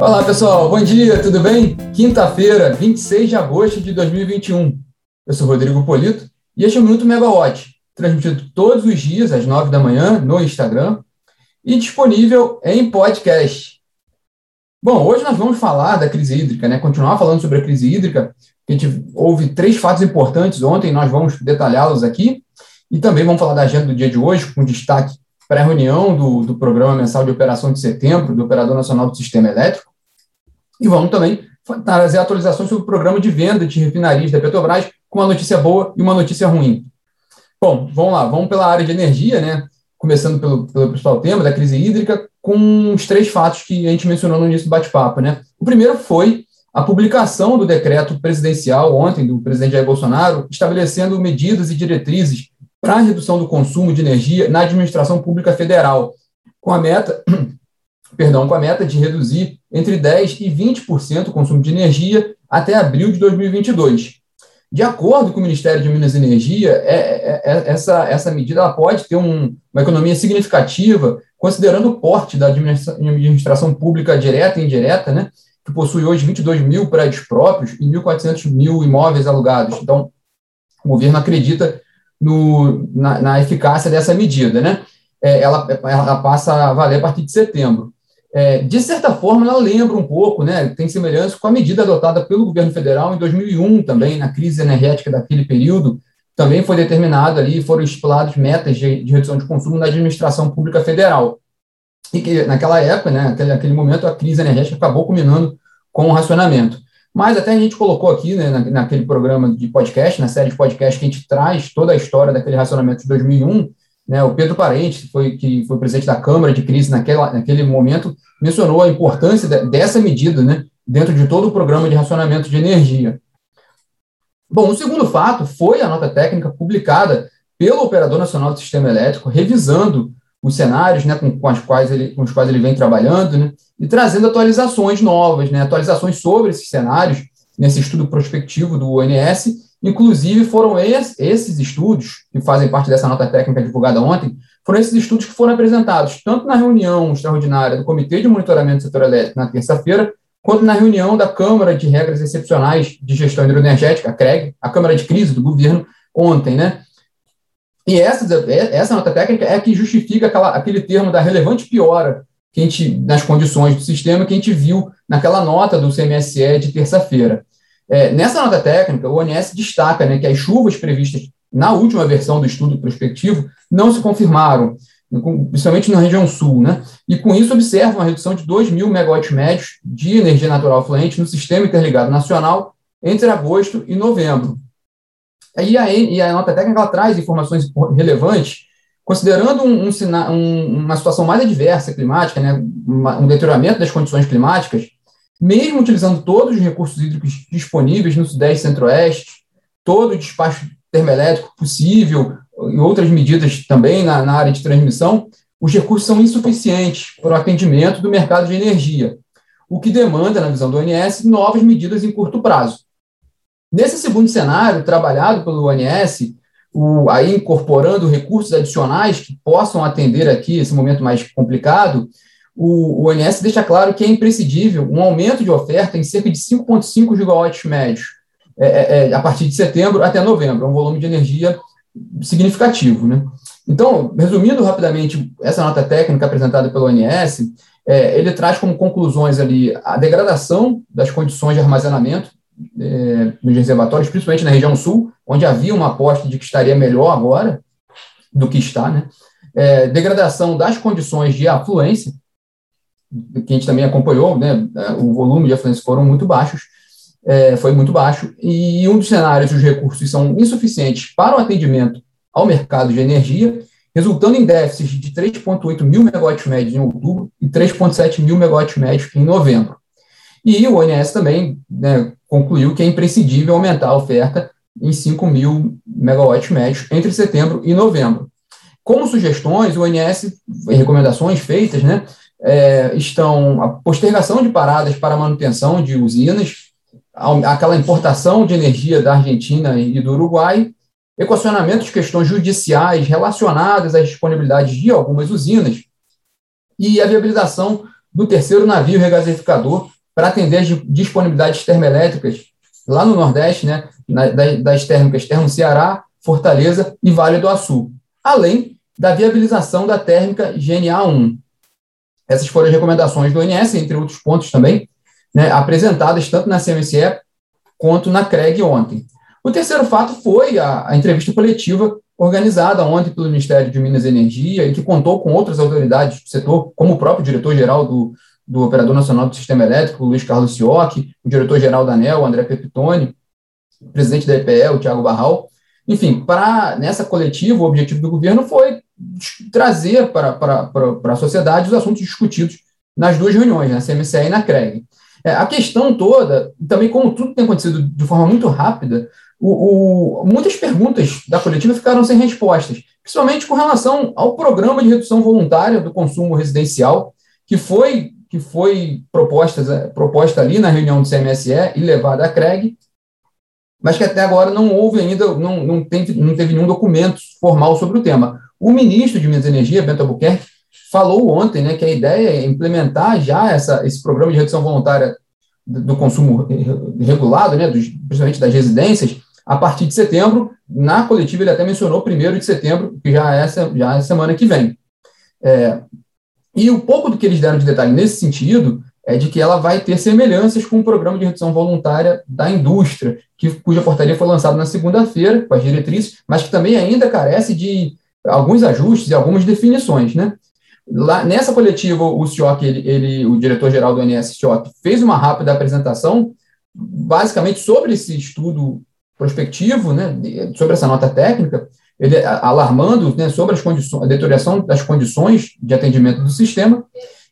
Olá, pessoal. Bom dia, tudo bem? Quinta-feira, 26 de agosto de 2021. Eu sou Rodrigo Polito e este é o Minuto Megawatt, transmitido todos os dias às 9 da manhã no Instagram e disponível em podcast. Bom, hoje nós vamos falar da crise hídrica, né? Continuar falando sobre a crise hídrica. A gente houve três fatos importantes ontem, nós vamos detalhá-los aqui. E também vamos falar da agenda do dia de hoje, com destaque para a reunião do, do Programa Mensal de Operação de Setembro, do Operador Nacional do Sistema Elétrico. E vamos também trazer atualizações sobre o programa de venda de refinarias da Petrobras, com uma notícia boa e uma notícia ruim. Bom, vamos lá, vamos pela área de energia, né? Começando pelo, pelo principal tema da crise hídrica, com os três fatos que a gente mencionou no início do bate-papo, né? O primeiro foi a publicação do decreto presidencial ontem do presidente Jair Bolsonaro, estabelecendo medidas e diretrizes para a redução do consumo de energia na administração pública federal, com a meta, perdão, com a meta de reduzir entre 10 e 20% o consumo de energia até abril de 2022. De acordo com o Ministério de Minas e Energia, é, é, é, essa, essa medida pode ter um, uma economia significativa, considerando o porte da administração pública direta e indireta, né, que possui hoje 22 mil prédios próprios e 1.400 mil imóveis alugados. Então, o governo acredita no, na, na, eficácia dessa medida, né? É, ela, ela passa a valer a partir de setembro. É, de certa forma, ela lembra um pouco, né, tem semelhança com a medida adotada pelo governo federal em 2001, também na crise energética daquele período, também foi determinado ali, foram estipuladas metas de, de, redução de consumo na administração pública federal. E que, naquela época, né, naquele, naquele momento, a crise energética acabou culminando com o racionamento. Mas até a gente colocou aqui, né, naquele programa de podcast, na série de podcast, que a gente traz toda a história daquele racionamento de 2001, né, o Pedro Parente, foi, que foi presidente da Câmara de Crise naquela, naquele momento, mencionou a importância de, dessa medida né, dentro de todo o programa de racionamento de energia. Bom, o segundo fato foi a nota técnica publicada pelo Operador Nacional do Sistema Elétrico, revisando os cenários né, com, com, as quais ele, com os quais ele vem trabalhando, né, e trazendo atualizações novas, né, atualizações sobre esses cenários, nesse estudo prospectivo do ONS. Inclusive, foram esses estudos, que fazem parte dessa nota técnica divulgada ontem, foram esses estudos que foram apresentados tanto na reunião extraordinária do Comitê de Monitoramento do Setor Elétrico na terça-feira, quanto na reunião da Câmara de Regras Excepcionais de Gestão Hidroenergética, a CREG, a Câmara de Crise do governo, ontem, né? E essa, essa nota técnica é que justifica aquela, aquele termo da relevante piora que a gente, nas condições do sistema que a gente viu naquela nota do CMSE de terça-feira. É, nessa nota técnica, o ONS destaca né, que as chuvas previstas na última versão do estudo prospectivo não se confirmaram, principalmente na região sul, né? E com isso observa uma redução de 2 mil megawatts médios de energia natural fluente no sistema interligado nacional entre agosto e novembro. E a, e a nota técnica ela traz informações relevantes, considerando um, um, uma situação mais adversa climática, né, um deterioramento das condições climáticas, mesmo utilizando todos os recursos hídricos disponíveis no Sudeste e Centro-Oeste, todo o despacho termoelétrico possível e outras medidas também na, na área de transmissão, os recursos são insuficientes para o atendimento do mercado de energia, o que demanda, na visão do ONS, novas medidas em curto prazo. Nesse segundo cenário, trabalhado pelo ONS, o, aí incorporando recursos adicionais que possam atender aqui esse momento mais complicado, o, o ONS deixa claro que é imprescindível um aumento de oferta em cerca de 5,5 gigawatts médios é, é, é, a partir de setembro até novembro, é um volume de energia significativo. Né? Então, resumindo rapidamente essa nota técnica apresentada pelo ONS, é, ele traz como conclusões ali a degradação das condições de armazenamento é, nos reservatórios, principalmente na região sul, onde havia uma aposta de que estaria melhor agora do que está, né? É, degradação das condições de afluência, que a gente também acompanhou, né? O volume de afluência foram muito baixos, é, foi muito baixo, e um dos cenários, os recursos são insuficientes para o atendimento ao mercado de energia, resultando em déficits de 3,8 mil megawatts médios em outubro e 3,7 mil megawatts médios em novembro. E o ONS também né, concluiu que é imprescindível aumentar a oferta em 5 mil megawatts médios entre setembro e novembro. Como sugestões, o ONS, recomendações feitas, né, é, estão a postergação de paradas para manutenção de usinas, aquela importação de energia da Argentina e do Uruguai, equacionamento de questões judiciais relacionadas às disponibilidades de algumas usinas e a viabilização do terceiro navio regasificador para atender as disponibilidades termoelétricas lá no Nordeste, né, das térmicas Termo Ceará, Fortaleza e Vale do Açu, além da viabilização da térmica GNA1. Essas foram as recomendações do ONS, entre outros pontos também, né, apresentadas tanto na CMCE quanto na CREG ontem. O terceiro fato foi a, a, entrevista coletiva organizada ontem pelo Ministério de Minas e Energia e que contou com outras autoridades do setor, como o próprio diretor-geral do, do Operador Nacional do Sistema Elétrico, Luiz Carlos Sioc, o diretor-geral da ANEL, André Pepitone, o presidente da EPE, o Tiago Barral. Enfim, para nessa coletiva, o objetivo do governo foi trazer para, para, para, para a sociedade os assuntos discutidos nas duas reuniões, na CMCE e na CREG. É, a questão toda, também como tudo tem acontecido de forma muito rápida, o, o, muitas perguntas da coletiva ficaram sem respostas, principalmente com relação ao programa de redução voluntária do consumo residencial, que foi, que foi proposta, proposta ali na reunião do CMSE e levada à CREG, mas que até agora não houve ainda, não, não, tem, não teve nenhum documento formal sobre o tema. O ministro de Minas e Energia, Bento Albuquerque, falou ontem né, que a ideia é implementar já essa, esse programa de redução voluntária do, do consumo regulado, né, dos, principalmente das residências, a partir de setembro. Na coletiva, ele até mencionou primeiro de setembro, que já é, já é semana que vem. É, e o pouco do que eles deram de detalhe nesse sentido é de que ela vai ter semelhanças com o programa de redução voluntária da indústria, que, cuja portaria foi lançada na segunda-feira, com as diretrizes, mas que também ainda carece de alguns ajustes e algumas definições. Né? Lá, nessa coletiva, o Cioc, ele, ele, o diretor-geral do INS, Cioc, fez uma rápida apresentação, basicamente sobre esse estudo prospectivo, né, sobre essa nota técnica, ele alarmando né, sobre as condições, a deterioração das condições de atendimento do sistema,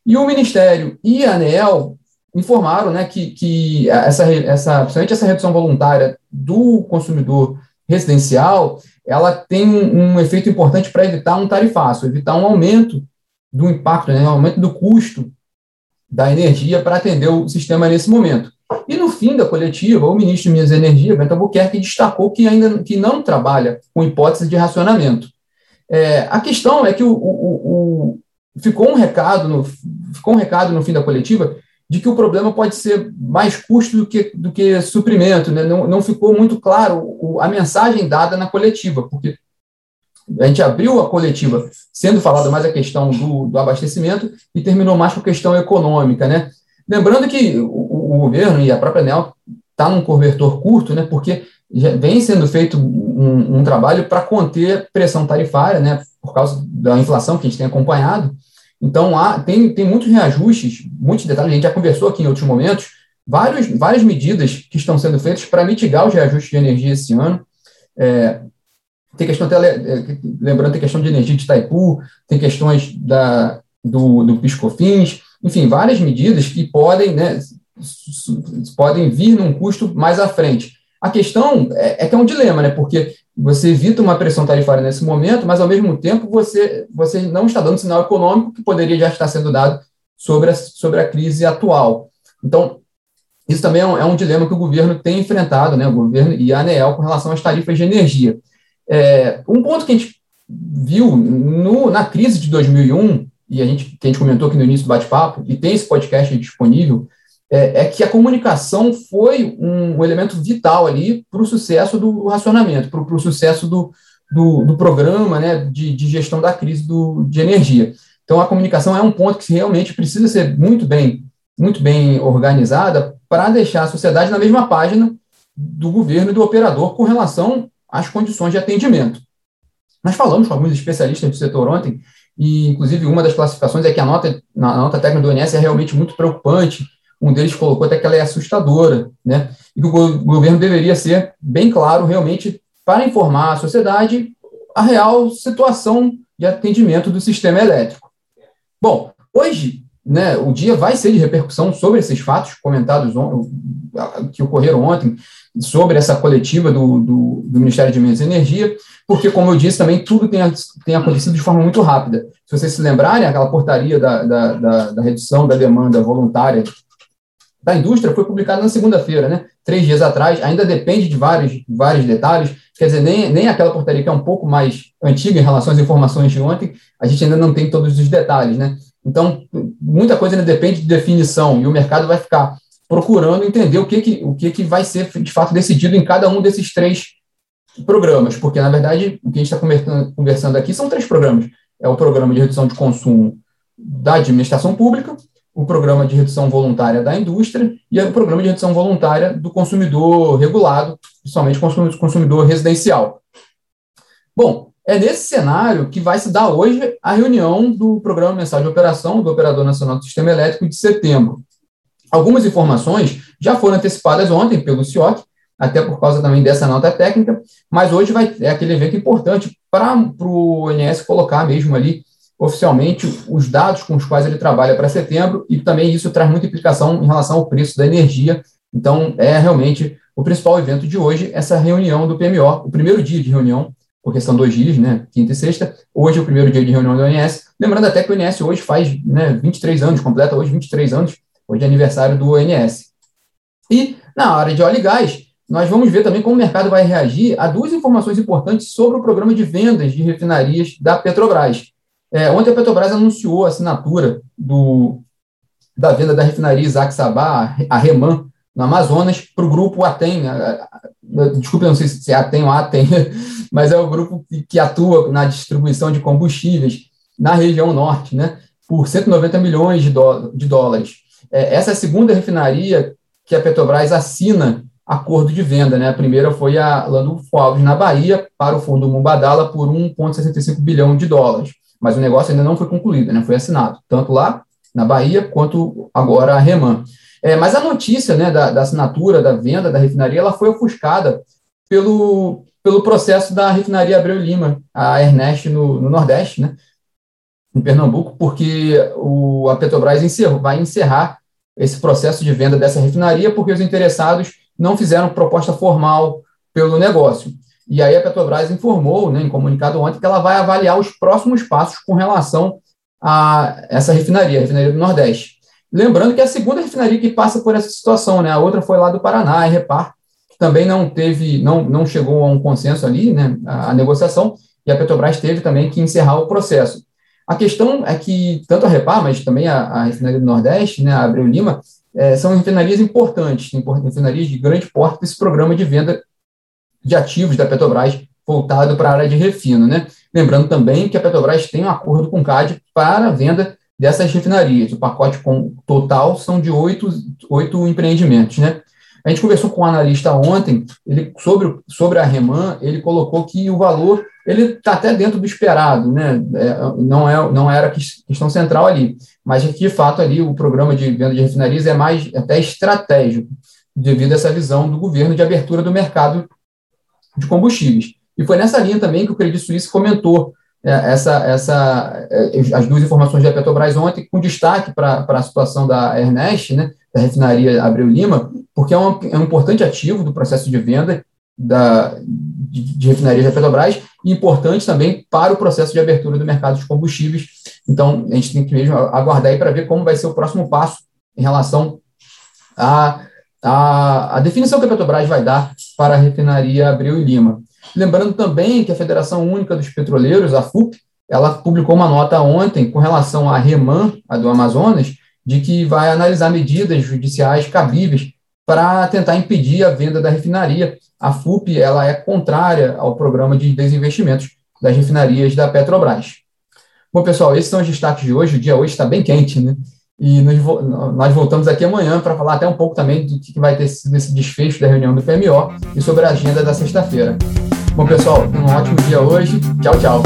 e o Ministério e a ANEEL informaram né, que, que essa, essa, principalmente essa redução voluntária do consumidor residencial, ela tem um, um efeito importante para evitar um tarifaço, evitar um aumento do impacto, né, um aumento do custo da energia para atender o sistema nesse momento. E no fim da coletiva, o ministro de Minas e Energia, Bento Albuquerque, destacou que ainda que não trabalha com hipótese de racionamento. É, a questão é que o, o, o, ficou um recado no, ficou um recado no fim da coletiva de que o problema pode ser mais custo do que, do que suprimento. Né? Não, não ficou muito claro a mensagem dada na coletiva, porque a gente abriu a coletiva sendo falada mais a questão do, do abastecimento e terminou mais com a questão econômica. Né? Lembrando que o, o governo e a própria ANEL está num cobertor curto, né, porque vem sendo feito um, um trabalho para conter pressão tarifária, né, por causa da inflação que a gente tem acompanhado. Então, há, tem, tem muitos reajustes, muitos detalhes, a gente já conversou aqui em outros momentos, vários, várias medidas que estão sendo feitas para mitigar os reajustes de energia esse ano. É, tem questão até, é, lembrando, tem questão de energia de Itaipu, tem questões da, do, do Piscofins, enfim, várias medidas que podem, né, podem vir num custo mais à frente. A questão é, é, que é um dilema, né, porque você evita uma pressão tarifária nesse momento, mas ao mesmo tempo você, você não está dando sinal econômico que poderia já estar sendo dado sobre a, sobre a crise atual. Então, isso também é um, é um dilema que o governo tem enfrentado, né, o governo e a ANEEL, com relação às tarifas de energia. É, um ponto que a gente viu no, na crise de 2001, e a gente, que a gente comentou aqui no início do bate-papo, e tem esse podcast disponível, é, é que a comunicação foi um, um elemento vital ali para o sucesso do racionamento, para o sucesso do, do, do, programa né, de, de gestão da crise do, de energia. Então, a comunicação é um ponto que realmente precisa ser muito bem, muito bem organizada para deixar a sociedade na mesma página do governo e do operador com relação às condições de atendimento. Nós falamos com alguns especialistas do setor ontem e, inclusive, uma das classificações é que a nota, a nota técnica do INS é realmente muito preocupante. Um deles colocou até que ela é assustadora, né? E que o governo deveria ser bem claro, realmente, para informar a sociedade a real situação de atendimento do sistema elétrico. Bom, hoje, né, o dia vai ser de repercussão sobre esses fatos comentados que ocorreram ontem, sobre essa coletiva do, do, do, Ministério de Minas e Energia, porque, como eu disse, também tudo tem, tem acontecido de forma muito rápida. Se vocês se lembrarem, aquela portaria da, da, da, da redução da demanda voluntária da indústria foi publicada na segunda-feira, né? três dias atrás, ainda depende de vários, vários detalhes, quer dizer, nem, nem aquela portaria que é um pouco mais antiga em relação às informações de ontem, a gente ainda não tem todos os detalhes, né? Então, muita coisa ainda depende de definição, e o mercado vai ficar procurando entender o que, que, o que, que vai ser, de fato, decidido em cada um desses três programas, porque, na verdade, o que a gente está conversando aqui são três programas. É o programa de redução de consumo da administração pública, o programa de redução voluntária da indústria e o programa de redução voluntária do consumidor regulado, principalmente consumidor residencial. Bom, é nesse cenário que vai se dar hoje a reunião do Programa Mensal de Operação do Operador Nacional do Sistema Elétrico de setembro. Algumas informações já foram antecipadas ontem pelo CIOC, até por causa também dessa nota técnica, mas hoje vai é aquele evento importante para o INS colocar mesmo ali oficialmente os dados com os quais ele trabalha para setembro, e também isso traz muita implicação em relação ao preço da energia. Então, é realmente o principal evento de hoje, essa reunião do PMO, o primeiro dia de reunião, porque são dois dias, né, quinta e sexta. Hoje é o primeiro dia de reunião do ONS. Lembrando até que o ONS hoje faz né, 23 anos, completa hoje 23 anos, hoje é aniversário do ONS. E na área de óleo e gás, nós vamos ver também como o mercado vai reagir a duas informações importantes sobre o programa de vendas de refinarias da Petrobras. É, ontem a Petrobras anunciou a assinatura do, da venda da refinaria Isaac Sabá, a Reman, no Amazonas, para o grupo Atem. Desculpe, não sei se é Atem ou Atem, mas é o grupo que atua na distribuição de combustíveis na região norte, né, por 190 milhões de, de dólares. É, essa é a segunda refinaria que a Petrobras assina acordo de venda. Né? A primeira foi a Landulfo Alves, na Bahia, para o fundo Mubadala, por 1,65 bilhão de dólares mas o negócio ainda não foi concluído, né, foi assinado, tanto lá na Bahia quanto agora a Reman. É, mas a notícia né, da, da, assinatura, da venda da refinaria, ela foi ofuscada pelo, pelo processo da refinaria Abreu Lima, a Ernest no, no Nordeste, né, em Pernambuco, porque o, a Petrobras encerrou, vai encerrar esse processo de venda dessa refinaria porque os interessados não fizeram proposta formal pelo negócio. E aí a Petrobras informou, né, em comunicado ontem, que ela vai avaliar os próximos passos com relação a essa refinaria, a refinaria do Nordeste. Lembrando que é a segunda refinaria que passa por essa situação, né? A outra foi lá do Paraná, a Repar, que também não teve, não, não chegou a um consenso ali, né? A, a negociação, e a Petrobras teve também que encerrar o processo. A questão é que tanto a Repar, mas também a, a refinaria do Nordeste, né, a Abreu Lima, é, são refinarias importantes, refinarias de grande porte desse programa de venda de ativos da Petrobras voltado para a área de refino. Né? Lembrando também que a Petrobras tem um acordo com o CAD para a venda dessas refinarias. O pacote com, total são de oito, oito empreendimentos. Né? A gente conversou com um analista ontem, ele, sobre, sobre a Reman, ele colocou que o valor ele está até dentro do esperado, né? É, não, é, não era questão central ali, mas que de fato ali o programa de venda de refinarias é mais até estratégico, devido a essa visão do governo de abertura do mercado de combustíveis. E foi nessa linha também que o Credit Suisse comentou é, essa, essa, é, as duas informações da Petrobras ontem, com destaque para a situação da Ernest, né, da refinaria Abreu Lima, porque é um, é um importante ativo do processo de venda da, de, de refinarias da Petrobras e importante também para o processo de abertura do mercado de combustíveis. Então, a gente tem que mesmo aguardar aí para ver como vai ser o próximo passo em relação a a, a definição que a Petrobras vai dar para a refinaria Abreu e Lima. Lembrando também que a Federação Única dos Petroleiros, a FUP, ela publicou uma nota ontem com relação à REMAN, a do Amazonas, de que vai analisar medidas judiciais cabíveis para tentar impedir a venda da refinaria. A FUP ela é contrária ao programa de desinvestimentos das refinarias da Petrobras. Bom, pessoal, esses são os destaques de hoje. O dia hoje está bem quente, né? E nos, nós voltamos aqui amanhã para falar até um pouco também do que vai ter sido esse desfecho da reunião do PMO e sobre a agenda da sexta-feira. Bom, pessoal, um ótimo dia hoje. Tchau, tchau.